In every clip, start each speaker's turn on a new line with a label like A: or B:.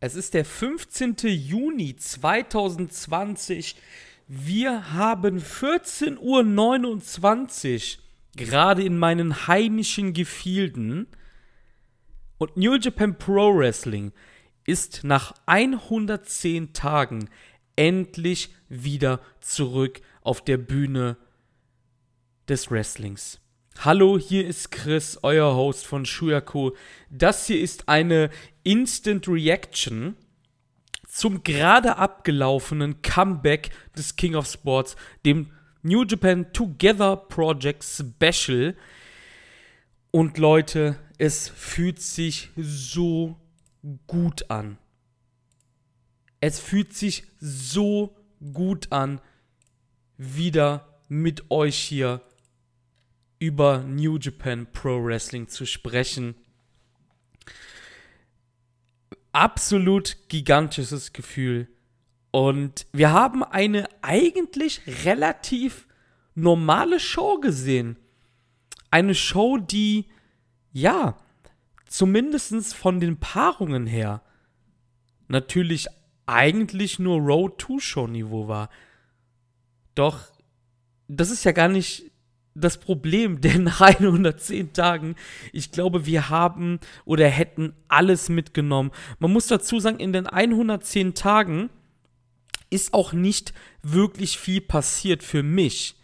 A: Es ist der 15. Juni 2020. Wir haben 14.29 Uhr gerade in meinen heimischen Gefilden. Und New Japan Pro Wrestling ist nach 110 Tagen endlich wieder zurück auf der Bühne des Wrestlings. Hallo, hier ist Chris, euer Host von Shuyaku. Das hier ist eine Instant Reaction zum gerade abgelaufenen Comeback des King of Sports, dem New Japan Together Project Special. Und Leute, es fühlt sich so gut an. Es fühlt sich so gut an, wieder mit euch hier über New Japan Pro Wrestling zu sprechen. Absolut gigantisches Gefühl. Und wir haben eine eigentlich relativ normale Show gesehen. Eine Show, die, ja, zumindest von den Paarungen her natürlich eigentlich nur Road 2 Show Niveau war. Doch das ist ja gar nicht das Problem, nach 110 Tagen, ich glaube, wir haben oder hätten alles mitgenommen. Man muss dazu sagen, in den 110 Tagen ist auch nicht wirklich viel passiert für mich.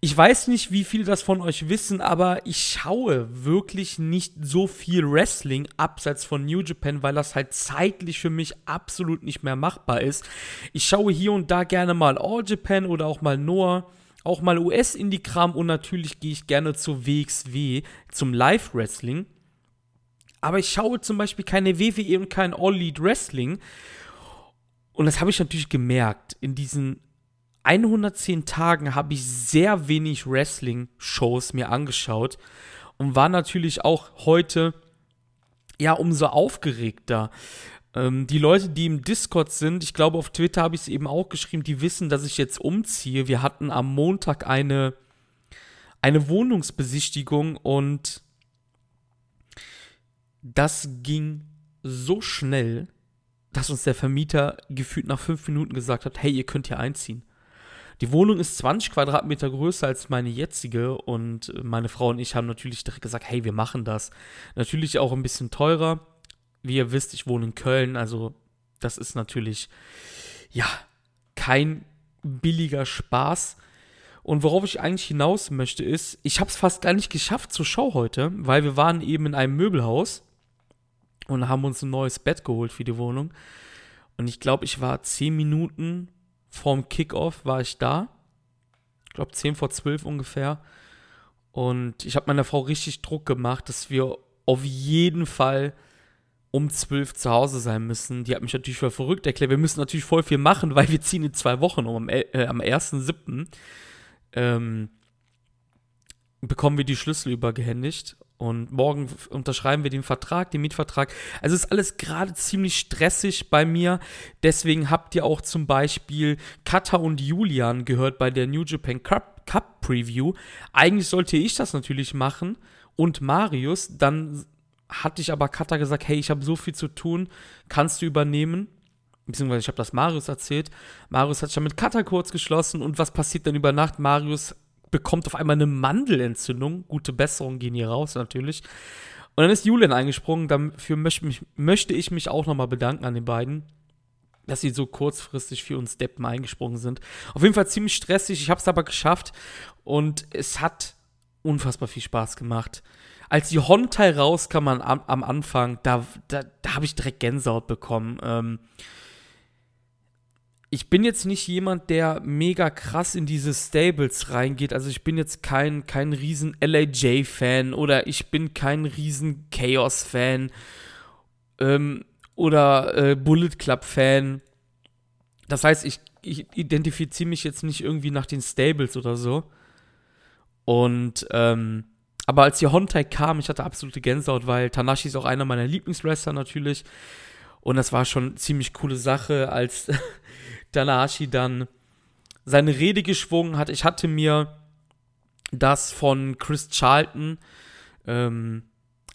A: Ich weiß nicht, wie viele das von euch wissen, aber ich schaue wirklich nicht so viel Wrestling abseits von New Japan, weil das halt zeitlich für mich absolut nicht mehr machbar ist. Ich schaue hier und da gerne mal All Japan oder auch mal Noah auch mal US-Indie-Kram und natürlich gehe ich gerne zu WXW, zum Live-Wrestling. Aber ich schaue zum Beispiel keine WWE und kein All-Lead Wrestling. Und das habe ich natürlich gemerkt. In diesen 110 Tagen habe ich sehr wenig Wrestling-Shows mir angeschaut und war natürlich auch heute ja umso aufgeregter. Ähm, die Leute, die im Discord sind, ich glaube, auf Twitter habe ich es eben auch geschrieben, die wissen, dass ich jetzt umziehe. Wir hatten am Montag eine, eine Wohnungsbesichtigung und das ging so schnell, dass uns der Vermieter gefühlt nach fünf Minuten gesagt hat, hey, ihr könnt hier einziehen. Die Wohnung ist 20 Quadratmeter größer als meine jetzige und meine Frau und ich haben natürlich direkt gesagt, hey, wir machen das. Natürlich auch ein bisschen teurer, wie ihr wisst, ich wohne in Köln, also das ist natürlich, ja, kein billiger Spaß. Und worauf ich eigentlich hinaus möchte, ist, ich habe es fast gar nicht geschafft zur Show heute, weil wir waren eben in einem Möbelhaus und haben uns ein neues Bett geholt für die Wohnung. Und ich glaube, ich war zehn Minuten vorm Kickoff war ich da. Ich glaube, zehn vor zwölf ungefähr. Und ich habe meiner Frau richtig Druck gemacht, dass wir auf jeden Fall um zwölf zu Hause sein müssen. Die hat mich natürlich für verrückt erklärt. Wir müssen natürlich voll viel machen, weil wir ziehen in zwei Wochen um. Am, äh, am 1.7. Ähm, bekommen wir die Schlüssel übergehändigt. Und morgen unterschreiben wir den Vertrag, den Mietvertrag. Also ist alles gerade ziemlich stressig bei mir. Deswegen habt ihr auch zum Beispiel Kata und Julian gehört bei der New Japan Cup, Cup Preview. Eigentlich sollte ich das natürlich machen und Marius. Dann hatte ich aber Kata gesagt, hey, ich habe so viel zu tun, kannst du übernehmen? Beziehungsweise ich habe das Marius erzählt. Marius hat sich dann mit Kata kurz geschlossen und was passiert dann über Nacht? Marius bekommt auf einmal eine Mandelentzündung. Gute Besserung gehen hier raus natürlich. Und dann ist Julian eingesprungen. Dafür möchte ich mich auch nochmal bedanken an den beiden, dass sie so kurzfristig für uns Deppen eingesprungen sind. Auf jeden Fall ziemlich stressig. Ich habe es aber geschafft und es hat unfassbar viel Spaß gemacht als die Hontai rauskam am, am Anfang, da, da, da habe ich direkt Gänsehaut bekommen. Ähm, ich bin jetzt nicht jemand, der mega krass in diese Stables reingeht. Also ich bin jetzt kein, kein riesen LAJ-Fan oder ich bin kein riesen Chaos-Fan ähm, oder äh, Bullet Club-Fan. Das heißt, ich, ich identifiziere mich jetzt nicht irgendwie nach den Stables oder so. Und ähm, aber als die Hontai kam, ich hatte absolute Gänsehaut, weil Tanashi ist auch einer meiner Lieblingswrestler natürlich. Und das war schon eine ziemlich coole Sache, als Tanahashi dann seine Rede geschwungen hat. Ich hatte mir das von Chris Charlton ähm,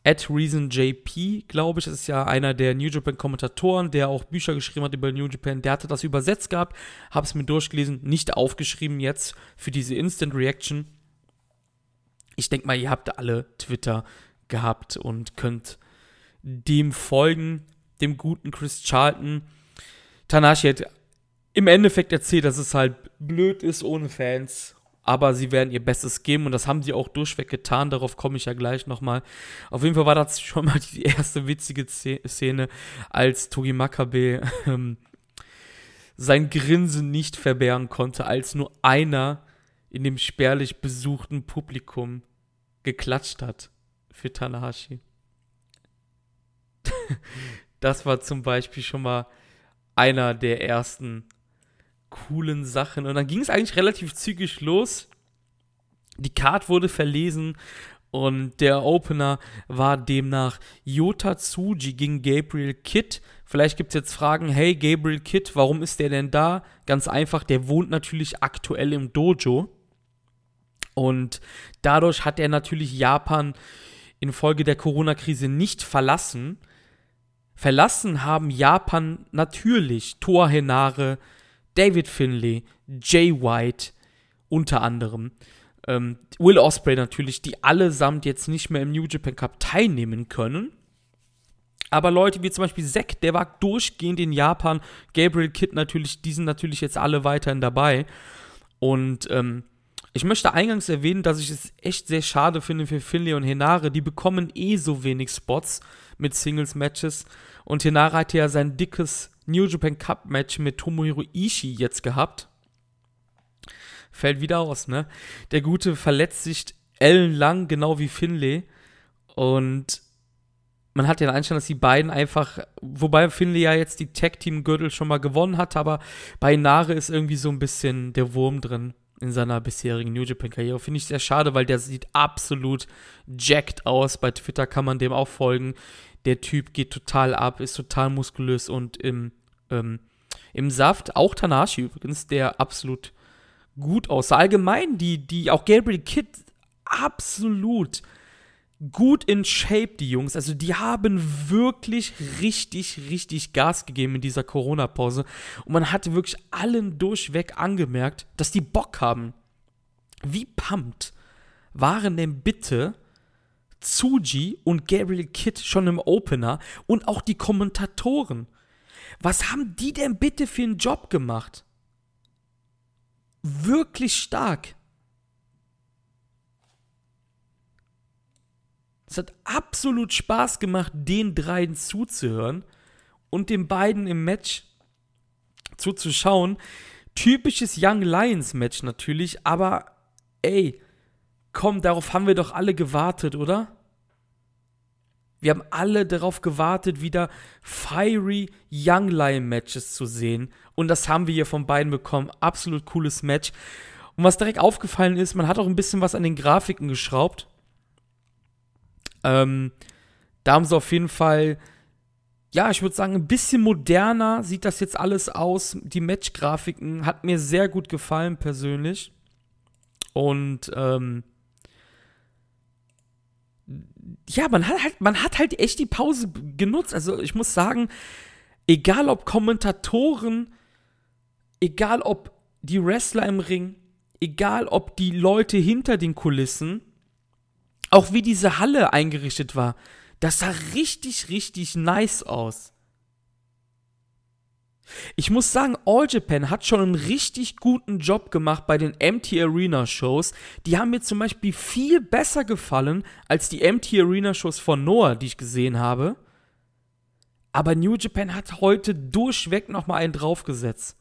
A: At ReasonJP, glaube ich, das ist ja einer der New Japan Kommentatoren, der auch Bücher geschrieben hat über New Japan. Der hatte das übersetzt gehabt, habe es mir durchgelesen, nicht aufgeschrieben jetzt für diese Instant Reaction. Ich denke mal, ihr habt alle Twitter gehabt und könnt dem folgen, dem guten Chris Charlton. Tanashi hat im Endeffekt erzählt, dass es halt blöd ist ohne Fans aber sie werden ihr Bestes geben und das haben sie auch durchweg getan. Darauf komme ich ja gleich nochmal. Auf jeden Fall war das schon mal die erste witzige Szene, als Togi Makabe ähm, sein Grinsen nicht verbergen konnte, als nur einer in dem spärlich besuchten Publikum geklatscht hat für Tanahashi. das war zum Beispiel schon mal einer der ersten coolen Sachen. Und dann ging es eigentlich relativ zügig los. Die Card wurde verlesen und der Opener war demnach Yota Tsuji gegen Gabriel Kidd. Vielleicht gibt es jetzt Fragen, hey Gabriel Kidd, warum ist der denn da? Ganz einfach, der wohnt natürlich aktuell im Dojo. Und dadurch hat er natürlich Japan infolge der Corona-Krise nicht verlassen. Verlassen haben Japan natürlich Toa Henare, David Finlay, Jay White unter anderem, ähm, Will Osprey natürlich, die allesamt jetzt nicht mehr im New Japan Cup teilnehmen können. Aber Leute wie zum Beispiel Zack, der war durchgehend in Japan, Gabriel Kidd natürlich, die sind natürlich jetzt alle weiterhin dabei. Und ähm, ich möchte eingangs erwähnen, dass ich es echt sehr schade finde für Finlay und Henare. Die bekommen eh so wenig Spots mit Singles-Matches. Und Henare hatte ja sein dickes New Japan Cup Match mit Tomohiro Ishii jetzt gehabt. Fällt wieder aus, ne? Der Gute verletzt sich ellenlang, genau wie Finlay. Und man hat den Einstand, dass die beiden einfach, wobei Finlay ja jetzt die Tag-Team-Gürtel schon mal gewonnen hat, aber bei Nare ist irgendwie so ein bisschen der Wurm drin in seiner bisherigen New Japan-Karriere. Finde ich sehr schade, weil der sieht absolut jacked aus. Bei Twitter kann man dem auch folgen. Der Typ geht total ab, ist total muskulös und im ähm, im Saft. Auch Tanashi übrigens, der absolut gut aussah. Allgemein, die, die, auch Gabriel Kidd, absolut gut in Shape, die Jungs. Also die haben wirklich richtig, richtig Gas gegeben in dieser Corona-Pause. Und man hatte wirklich allen durchweg angemerkt, dass die Bock haben. Wie pumped waren denn bitte Tsuji und Gabriel Kidd schon im Opener und auch die Kommentatoren? Was haben die denn bitte für einen Job gemacht? Wirklich stark. Es hat absolut Spaß gemacht, den dreien zuzuhören und den beiden im Match zuzuschauen. Typisches Young Lions Match natürlich, aber ey, komm, darauf haben wir doch alle gewartet, oder? Wir haben alle darauf gewartet, wieder fiery Young Lion Matches zu sehen. Und das haben wir hier von beiden bekommen. Absolut cooles Match. Und was direkt aufgefallen ist, man hat auch ein bisschen was an den Grafiken geschraubt. Ähm, da haben sie auf jeden Fall, ja, ich würde sagen, ein bisschen moderner sieht das jetzt alles aus. Die Match-Grafiken hat mir sehr gut gefallen, persönlich. Und ähm, ja, man hat halt, man hat halt echt die Pause genutzt. Also ich muss sagen, egal ob Kommentatoren, egal ob die Wrestler im Ring, egal ob die Leute hinter den Kulissen, auch wie diese Halle eingerichtet war, das sah richtig, richtig nice aus. Ich muss sagen, All Japan hat schon einen richtig guten Job gemacht bei den MT Arena Shows. Die haben mir zum Beispiel viel besser gefallen als die MT Arena Shows von Noah, die ich gesehen habe. Aber New Japan hat heute durchweg nochmal einen draufgesetzt.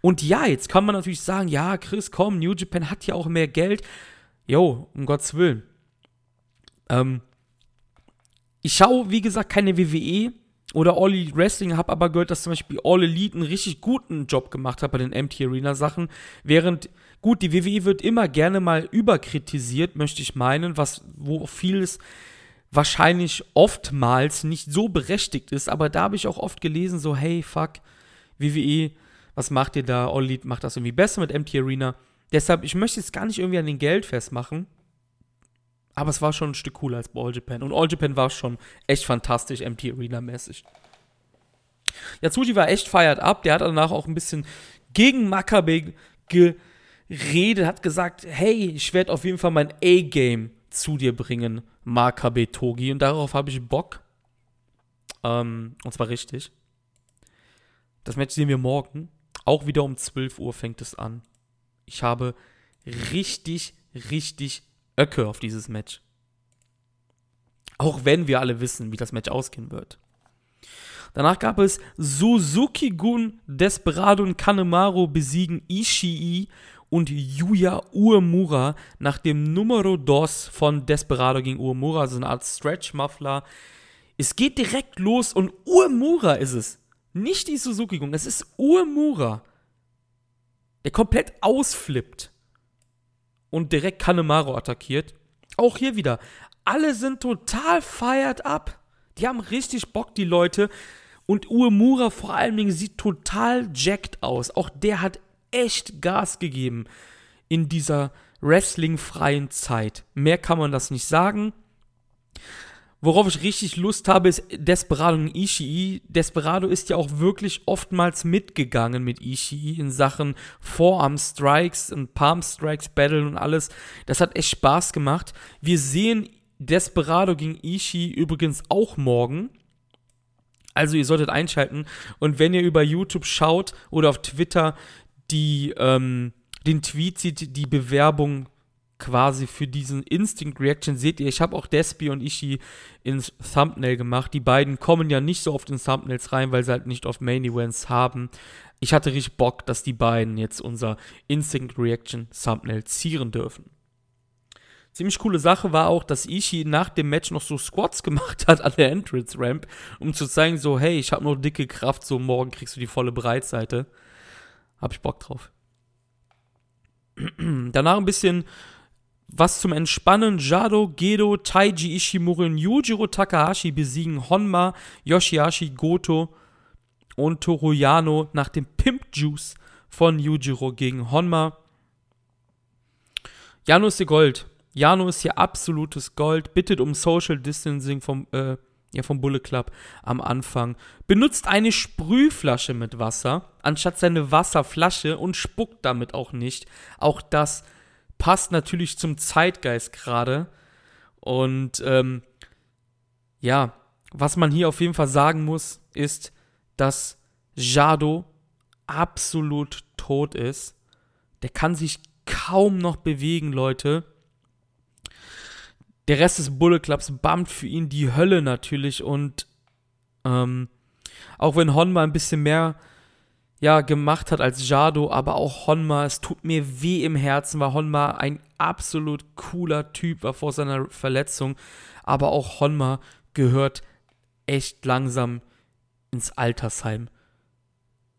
A: Und ja, jetzt kann man natürlich sagen, ja, Chris, komm, New Japan hat ja auch mehr Geld. Jo, um Gottes Willen. Ähm, ich schaue, wie gesagt, keine WWE oder All Elite Wrestling, habe aber gehört, dass zum Beispiel All Elite einen richtig guten Job gemacht hat bei den MT Arena Sachen, während gut, die WWE wird immer gerne mal überkritisiert, möchte ich meinen, was wo vieles wahrscheinlich oftmals nicht so berechtigt ist, aber da habe ich auch oft gelesen so hey, fuck, WWE, was macht ihr da? All Elite macht das irgendwie besser mit MT Arena. Deshalb, ich möchte es gar nicht irgendwie an den Geld festmachen. Aber es war schon ein Stück cooler als bei All Japan. Und All Japan war schon echt fantastisch, MT Arena-mäßig. Yatsuji war echt feiert ab. Der hat danach auch ein bisschen gegen Makabe geredet, hat gesagt, hey, ich werde auf jeden Fall mein A-Game zu dir bringen, Makabe Togi. Und darauf habe ich Bock. Ähm, und zwar richtig. Das Match sehen wir morgen. Auch wieder um 12 Uhr fängt es an. Ich habe richtig, richtig Öcke auf dieses Match. Auch wenn wir alle wissen, wie das Match ausgehen wird. Danach gab es Suzuki-Gun, Desperado und Kanemaru besiegen Ishii und Yuya Uemura nach dem Numero Dos von Desperado gegen Uemura, also eine Art Stretch-Muffler. Es geht direkt los und Uemura ist es. Nicht die Suzuki-Gun, es ist Uemura. Der komplett ausflippt und direkt Kanemaru attackiert. Auch hier wieder. Alle sind total feiert ab. Die haben richtig Bock, die Leute. Und Uemura vor allen Dingen sieht total jacked aus. Auch der hat echt Gas gegeben in dieser wrestlingfreien Zeit. Mehr kann man das nicht sagen. Worauf ich richtig Lust habe, ist Desperado und Ishii. Desperado ist ja auch wirklich oftmals mitgegangen mit Ishii in Sachen Forearm Strikes und Palm Strikes Battle und alles. Das hat echt Spaß gemacht. Wir sehen Desperado gegen Ishii übrigens auch morgen. Also ihr solltet einschalten. Und wenn ihr über YouTube schaut oder auf Twitter die, ähm, den Tweet sieht, die Bewerbung quasi für diesen Instinct Reaction seht ihr, ich habe auch Despi und Ishi ins Thumbnail gemacht. Die beiden kommen ja nicht so oft in Thumbnails rein, weil sie halt nicht oft Main Events haben. Ich hatte richtig Bock, dass die beiden jetzt unser Instinct Reaction Thumbnail zieren dürfen. Ziemlich coole Sache war auch, dass Ishii nach dem Match noch so Squats gemacht hat an der Entrance Ramp, um zu zeigen, so, hey, ich habe noch dicke Kraft, so morgen kriegst du die volle Breitseite. Hab ich Bock drauf. Danach ein bisschen was zum Entspannen. Jado, Gedo, Taiji Ishimura und Yujiro Takahashi besiegen Honma, Yoshihashi, Goto und Toroyano nach dem Pimp Juice von Yujiro gegen Honma. Jano ist hier Gold. Jano ist hier absolutes Gold. Bittet um Social Distancing vom, äh, ja, vom Bullet Club am Anfang. Benutzt eine Sprühflasche mit Wasser, anstatt seine Wasserflasche und spuckt damit auch nicht. Auch das passt natürlich zum Zeitgeist gerade. Und ähm, ja, was man hier auf jeden Fall sagen muss, ist, dass Jado absolut tot ist. Der kann sich kaum noch bewegen, Leute. Der Rest des Bullet Clubs bammt für ihn die Hölle natürlich und ähm, auch wenn Honma ein bisschen mehr ja, gemacht hat als Jado, aber auch Honma. Es tut mir weh im Herzen, weil Honma ein absolut cooler Typ war vor seiner Verletzung. Aber auch Honma gehört echt langsam ins Altersheim.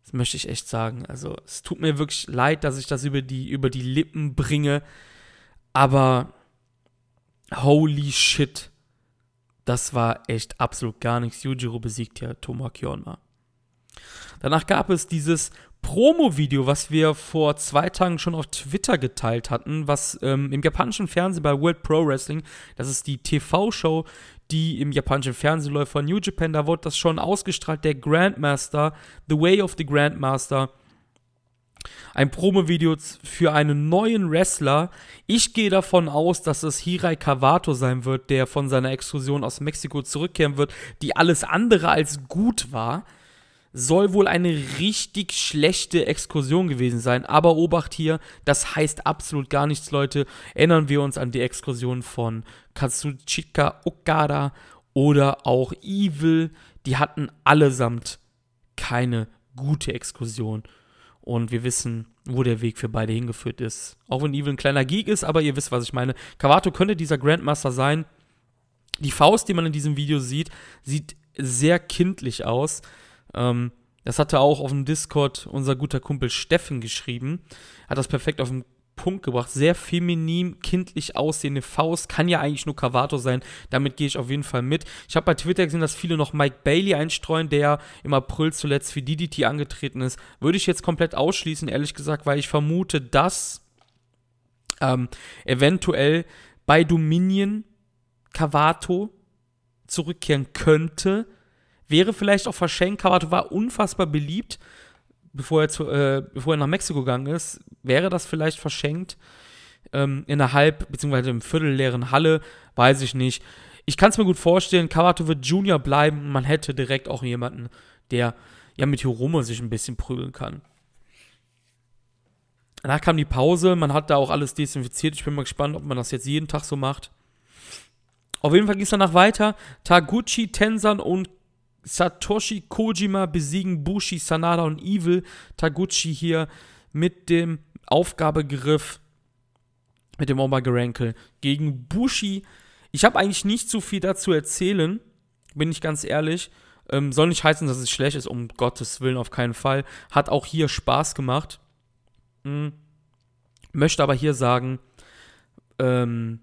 A: Das möchte ich echt sagen. Also, es tut mir wirklich leid, dass ich das über die, über die Lippen bringe. Aber holy shit. Das war echt absolut gar nichts. Yujiro besiegt ja Tomoaki Honma. Danach gab es dieses Promo-Video, was wir vor zwei Tagen schon auf Twitter geteilt hatten, was ähm, im japanischen Fernsehen bei World Pro Wrestling, das ist die TV-Show, die im japanischen Fernsehen läuft von New Japan, da wurde das schon ausgestrahlt, der Grandmaster, The Way of the Grandmaster. Ein Promo-Video für einen neuen Wrestler. Ich gehe davon aus, dass es Hirai Kawato sein wird, der von seiner Exkursion aus Mexiko zurückkehren wird, die alles andere als gut war soll wohl eine richtig schlechte Exkursion gewesen sein. Aber Obacht hier, das heißt absolut gar nichts, Leute. Erinnern wir uns an die Exkursion von Katsuchika Okada oder auch Evil. Die hatten allesamt keine gute Exkursion. Und wir wissen, wo der Weg für beide hingeführt ist. Auch wenn Evil ein kleiner Geek ist, aber ihr wisst, was ich meine. Kawato könnte dieser Grandmaster sein. Die Faust, die man in diesem Video sieht, sieht sehr kindlich aus. Ähm, das hatte auch auf dem Discord unser guter Kumpel Steffen geschrieben. Hat das perfekt auf den Punkt gebracht. Sehr feminin, kindlich aussehende Faust. Kann ja eigentlich nur Cavato sein. Damit gehe ich auf jeden Fall mit. Ich habe bei Twitter gesehen, dass viele noch Mike Bailey einstreuen, der im April zuletzt für DDT angetreten ist. Würde ich jetzt komplett ausschließen, ehrlich gesagt, weil ich vermute, dass ähm, eventuell bei Dominion Kawato zurückkehren könnte. Wäre vielleicht auch verschenkt. Kawato war unfassbar beliebt, bevor er, zu, äh, bevor er nach Mexiko gegangen ist. Wäre das vielleicht verschenkt? Ähm, in einer halb- bzw. im viertelleeren Halle, weiß ich nicht. Ich kann es mir gut vorstellen, Kawato wird Junior bleiben. Man hätte direkt auch jemanden, der ja mit Hiromo sich ein bisschen prügeln kann. Danach kam die Pause, man hat da auch alles desinfiziert. Ich bin mal gespannt, ob man das jetzt jeden Tag so macht. Auf jeden Fall ging es danach weiter. Taguchi, Tensan und Satoshi Kojima besiegen Bushi, Sanada und Evil. Taguchi hier mit dem Aufgabegriff, mit dem Omega Rankel gegen Bushi. Ich habe eigentlich nicht so viel dazu erzählen, bin ich ganz ehrlich. Ähm, soll nicht heißen, dass es schlecht ist, um Gottes Willen auf keinen Fall. Hat auch hier Spaß gemacht. Hm. Möchte aber hier sagen, ähm,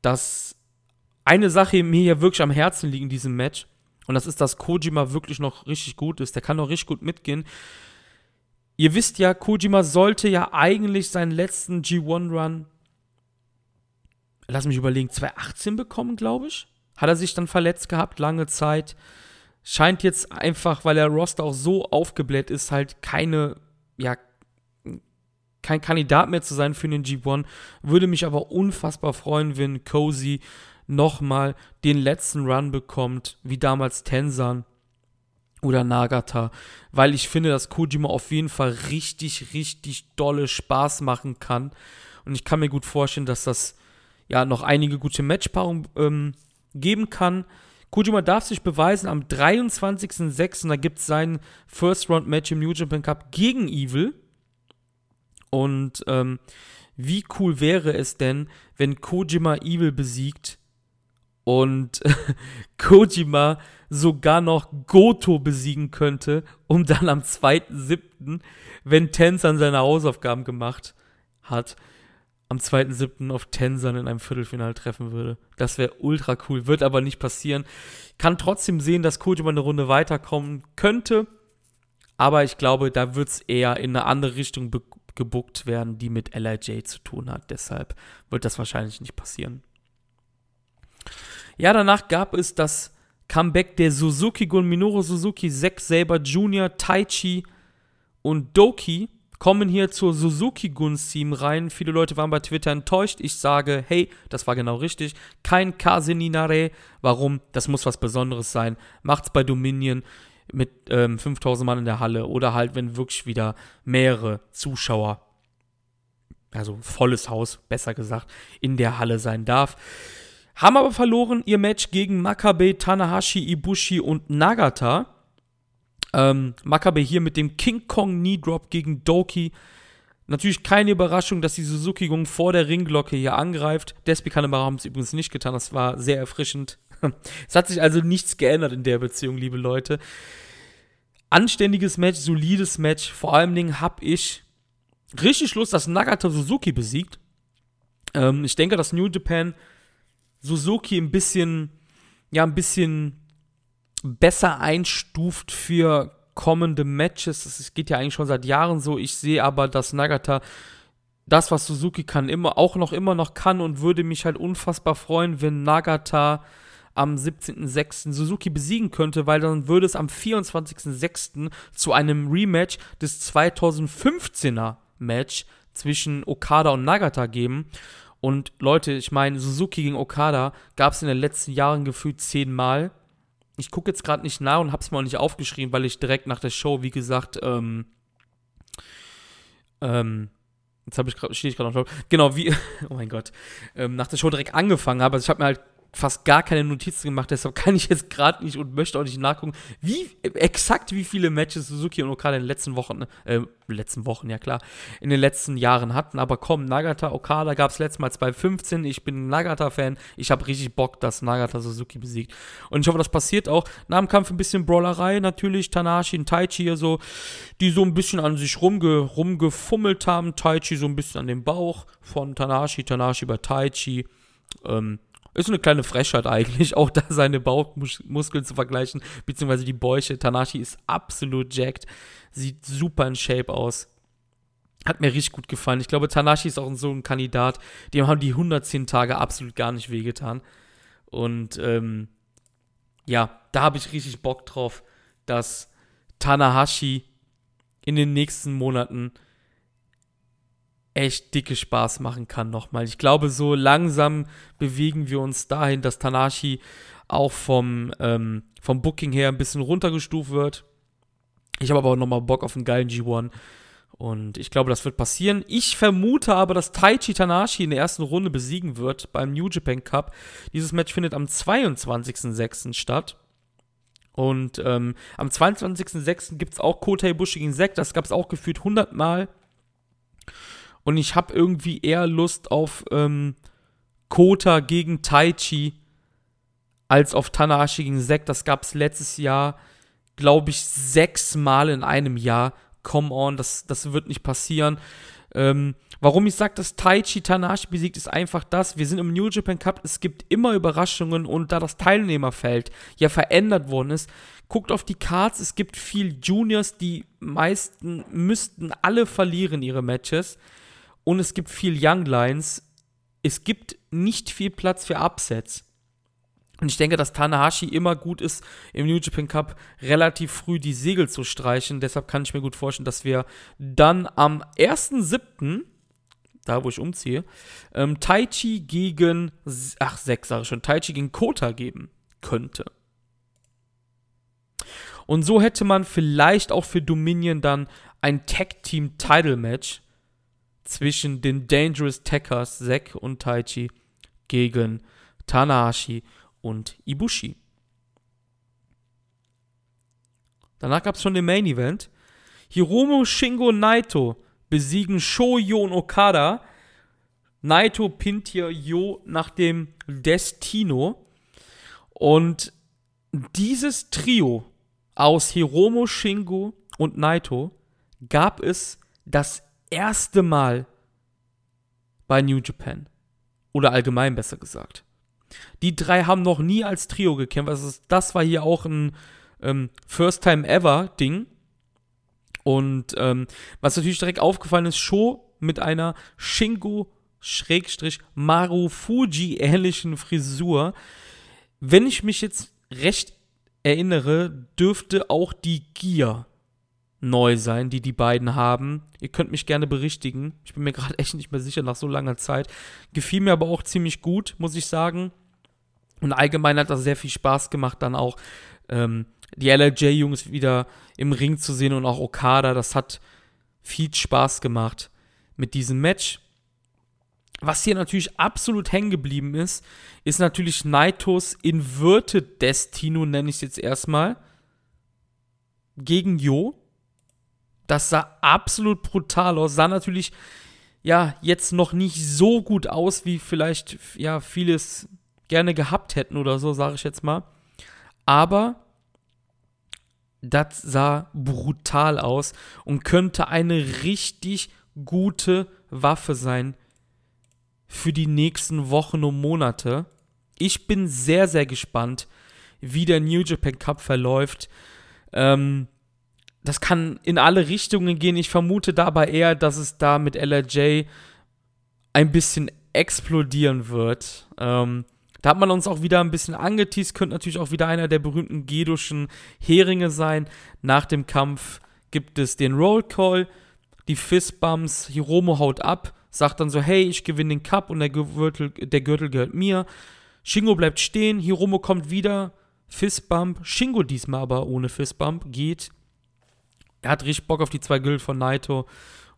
A: dass eine Sache mir hier wirklich am Herzen liegt in diesem Match. Und das ist, dass Kojima wirklich noch richtig gut ist. Der kann noch richtig gut mitgehen. Ihr wisst ja, Kojima sollte ja eigentlich seinen letzten G1-Run, lass mich überlegen, 2018 bekommen, glaube ich. Hat er sich dann verletzt gehabt, lange Zeit. Scheint jetzt einfach, weil der Roster auch so aufgebläht ist, halt keine, ja, kein Kandidat mehr zu sein für den G1. Würde mich aber unfassbar freuen, wenn Cozy nochmal den letzten Run bekommt, wie damals Tensan oder Nagata, weil ich finde, dass Kojima auf jeden Fall richtig, richtig dolle Spaß machen kann. Und ich kann mir gut vorstellen, dass das ja noch einige gute Matchpaarungen ähm, geben kann. Kojima darf sich beweisen am 23.06. Da gibt es sein First Round Match im New Japan Cup gegen Evil. Und ähm, wie cool wäre es denn, wenn Kojima Evil besiegt und Kojima sogar noch Goto besiegen könnte, um dann am 2.7., wenn Tensan seine Hausaufgaben gemacht hat, am 2.7. auf Tensan in einem Viertelfinale treffen würde. Das wäre ultra cool, wird aber nicht passieren. Kann trotzdem sehen, dass Kojima eine Runde weiterkommen könnte, aber ich glaube, da wird es eher in eine andere Richtung gebuckt werden, die mit LIJ zu tun hat. Deshalb wird das wahrscheinlich nicht passieren. Ja, danach gab es das Comeback der Suzuki-Gun Minoru Suzuki, Zack Saber Jr., Taichi und Doki kommen hier zur Suzuki-Guns-Team rein. Viele Leute waren bei Twitter enttäuscht. Ich sage, hey, das war genau richtig. Kein Kaseninare. Warum? Das muss was Besonderes sein. Macht's bei Dominion mit ähm, 5000 Mann in der Halle oder halt, wenn wirklich wieder mehrere Zuschauer, also volles Haus, besser gesagt, in der Halle sein darf. Haben aber verloren ihr Match gegen Makabe, Tanahashi, Ibushi und Nagata. Ähm, Makabe hier mit dem King Kong Knee Drop gegen Doki. Natürlich keine Überraschung, dass die Suzuki-Gung vor der Ringglocke hier angreift. Despicable haben es übrigens nicht getan. Das war sehr erfrischend. es hat sich also nichts geändert in der Beziehung, liebe Leute. Anständiges Match, solides Match. Vor allen Dingen habe ich richtig Lust, dass Nagata Suzuki besiegt. Ähm, ich denke, dass New Japan Suzuki ein bisschen, ja, ein bisschen besser einstuft für kommende Matches. Es geht ja eigentlich schon seit Jahren so. Ich sehe aber, dass Nagata das, was Suzuki kann, immer, auch noch immer noch kann und würde mich halt unfassbar freuen, wenn Nagata am 17.06. Suzuki besiegen könnte, weil dann würde es am 24.06. zu einem Rematch des 2015er Match zwischen Okada und Nagata geben. Und Leute, ich meine, Suzuki gegen Okada gab es in den letzten Jahren gefühlt zehnmal. Ich gucke jetzt gerade nicht nach und habe es mir auch nicht aufgeschrieben, weil ich direkt nach der Show, wie gesagt, ähm, ähm, jetzt habe ich gerade, stehe ich gerade noch. Genau, wie, oh mein Gott, ähm, nach der Show direkt angefangen habe. Also ich habe mir halt fast gar keine Notizen gemacht, deshalb kann ich jetzt gerade nicht und möchte auch nicht nachgucken, wie exakt wie viele Matches Suzuki und Okada in den letzten Wochen, äh, letzten Wochen, ja klar, in den letzten Jahren hatten. Aber komm, Nagata, Okada gab es letztes Mal 2015. Ich bin ein Nagata-Fan. Ich habe richtig Bock, dass Nagata Suzuki besiegt. Und ich hoffe, das passiert auch. Nach dem Kampf ein bisschen Brawlerei natürlich. Tanashi und Taichi hier so, die so ein bisschen an sich rumge, rumgefummelt haben. Taichi so ein bisschen an dem Bauch von Tanashi, Tanashi bei Taichi. Ähm, ist eine kleine Frechheit eigentlich, auch da seine Bauchmuskeln zu vergleichen, beziehungsweise die Bäuche. Tanashi ist absolut jacked, sieht super in Shape aus. Hat mir richtig gut gefallen. Ich glaube, Tanashi ist auch so ein Kandidat, dem haben die 110 Tage absolut gar nicht wehgetan. Und ähm, ja, da habe ich richtig Bock drauf, dass Tanahashi in den nächsten Monaten echt dicke Spaß machen kann nochmal. Ich glaube, so langsam bewegen wir uns dahin, dass Tanahashi auch vom, ähm, vom Booking her ein bisschen runtergestuft wird. Ich habe aber auch nochmal Bock auf einen geilen G1. Und ich glaube, das wird passieren. Ich vermute aber, dass Taichi Tanashi in der ersten Runde besiegen wird beim New Japan Cup. Dieses Match findet am 22.06. statt. Und ähm, am 22.06. gibt es auch Kota Ibushi gegen Zack. Das gab es auch gefühlt 100 Mal. Und ich habe irgendwie eher Lust auf ähm, Kota gegen Taichi als auf Tanahashi gegen Zack. Das gab es letztes Jahr, glaube ich, sechs Mal in einem Jahr. Come on, das, das wird nicht passieren. Ähm, warum ich sage, dass Taichi Tanahashi besiegt, ist einfach das. Wir sind im New Japan Cup, es gibt immer Überraschungen und da das Teilnehmerfeld ja verändert worden ist, guckt auf die Cards, es gibt viel Juniors, die meisten müssten alle verlieren ihre Matches und es gibt viel Young Lions. Es gibt nicht viel Platz für Upsets. Und ich denke, dass Tanahashi immer gut ist, im New Japan Cup relativ früh die Segel zu streichen. Deshalb kann ich mir gut vorstellen, dass wir dann am 1.7., da wo ich umziehe, ähm, Taichi gegen, ach, sechs sage ich schon, Taichi gegen Kota geben könnte. Und so hätte man vielleicht auch für Dominion dann ein Tag Team Title Match zwischen den Dangerous Tackers, Zack und Taichi, gegen Tanahashi und Ibushi. Danach gab es schon den Main Event. Hiromu Shingo Naito besiegen Shoyo und Okada. Naito pinnt hier Yo nach dem Destino. Und dieses Trio aus Hiromu Shingo und Naito gab es das erste Mal bei New Japan. Oder allgemein besser gesagt. Die drei haben noch nie als Trio gekämpft. Also das war hier auch ein ähm, First-Time-Ever-Ding. Und ähm, was natürlich direkt aufgefallen ist, Sho mit einer Shingo Marufuji ähnlichen Frisur. Wenn ich mich jetzt recht erinnere, dürfte auch die Gier neu sein, die die beiden haben. Ihr könnt mich gerne berichtigen. Ich bin mir gerade echt nicht mehr sicher nach so langer Zeit. Gefiel mir aber auch ziemlich gut, muss ich sagen. Und allgemein hat das sehr viel Spaß gemacht, dann auch ähm, die LRJ-Jungs wieder im Ring zu sehen und auch Okada. Das hat viel Spaß gemacht mit diesem Match. Was hier natürlich absolut hängen geblieben ist, ist natürlich Naitos Inverted Destino, nenne ich es jetzt erstmal, gegen Jo. Das sah absolut brutal aus. Sah natürlich, ja, jetzt noch nicht so gut aus, wie vielleicht, ja, vieles gerne gehabt hätten oder so, sage ich jetzt mal. Aber das sah brutal aus und könnte eine richtig gute Waffe sein für die nächsten Wochen und Monate. Ich bin sehr, sehr gespannt, wie der New Japan Cup verläuft. Ähm, das kann in alle Richtungen gehen. Ich vermute dabei eher, dass es da mit LRJ ein bisschen explodieren wird. Ähm, da hat man uns auch wieder ein bisschen angeteased, könnte natürlich auch wieder einer der berühmten Gedoschen Heringe sein. Nach dem Kampf gibt es den Roll Call, die Fistbumps, Hiromo haut ab, sagt dann so, hey, ich gewinne den Cup und der Gürtel, der Gürtel gehört mir. Shingo bleibt stehen, Hiromo kommt wieder, Fistbump, Shingo diesmal aber ohne Fistbump, geht. Er hat richtig Bock auf die zwei Gürtel von Naito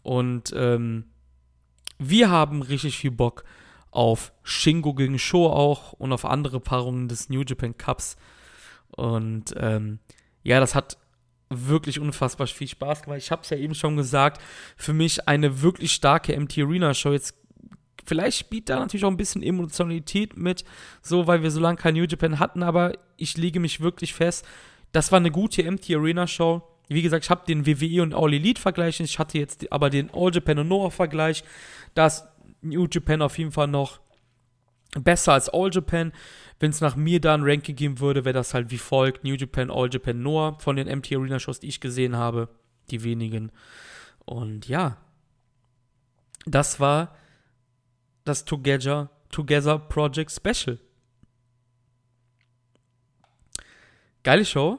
A: und ähm, wir haben richtig viel Bock auf Shingo gegen Sho auch und auf andere Paarungen des New Japan Cups. Und ähm, ja, das hat wirklich unfassbar viel Spaß gemacht. Ich habe es ja eben schon gesagt, für mich eine wirklich starke MT Arena Show. Jetzt vielleicht spielt da natürlich auch ein bisschen Emotionalität mit, so weil wir so lange kein New Japan hatten, aber ich lege mich wirklich fest, das war eine gute MT Arena Show. Wie gesagt, ich habe den WWE und All Elite Vergleich, ich hatte jetzt aber den All Japan und Noah Vergleich. Das New Japan auf jeden Fall noch besser als All Japan. Wenn es nach mir da ein Ranking geben würde, wäre das halt wie folgt: New Japan, All Japan, Noah von den MT Arena Shows, die ich gesehen habe. Die wenigen. Und ja, das war das Together, Together Project Special. geile Show.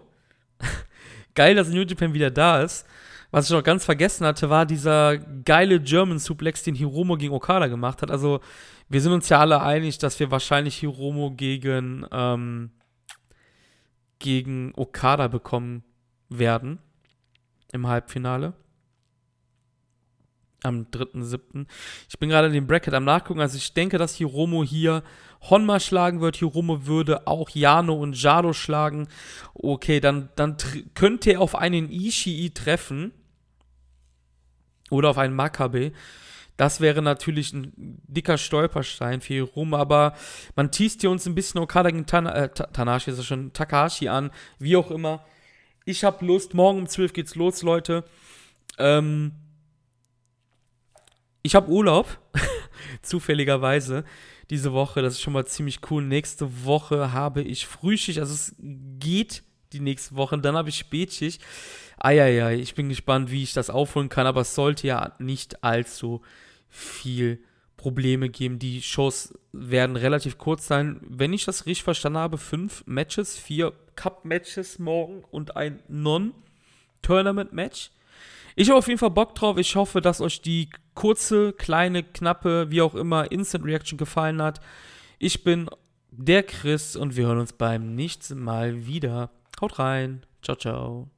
A: Geil, dass New Japan wieder da ist. Was ich noch ganz vergessen hatte, war dieser geile German Suplex, den Hiromo gegen Okada gemacht hat. Also, wir sind uns ja alle einig, dass wir wahrscheinlich Hiromo gegen, ähm, gegen Okada bekommen werden im Halbfinale. Am 3.7. Ich bin gerade den Bracket am Nachgucken. Also ich denke, dass Hiromo hier Honma schlagen wird. Hiromo würde auch Jano und Jado schlagen. Okay, dann, dann könnte er auf einen Ishii treffen. Oder auf einen Makabe. Das wäre natürlich ein dicker Stolperstein für Hiromo, aber man teast hier uns ein bisschen Okada gegen Tana, äh, Tanashi, ist ja schon Takahashi an, wie auch immer. Ich habe Lust, morgen um 12 geht's los, Leute. Ähm, ich habe Urlaub, zufälligerweise, diese Woche. Das ist schon mal ziemlich cool. Nächste Woche habe ich Frühschicht, also es geht die nächste Woche. Dann habe ich Spätschicht. Eieiei, ich bin gespannt, wie ich das aufholen kann, aber es sollte ja nicht allzu viel Probleme geben. Die Shows werden relativ kurz sein. Wenn ich das richtig verstanden habe, fünf Matches, vier Cup-Matches morgen und ein Non-Tournament-Match. Ich habe auf jeden Fall Bock drauf. Ich hoffe, dass euch die kurze, kleine, knappe, wie auch immer, Instant Reaction gefallen hat. Ich bin der Chris und wir hören uns beim nächsten Mal wieder. Haut rein. Ciao, ciao.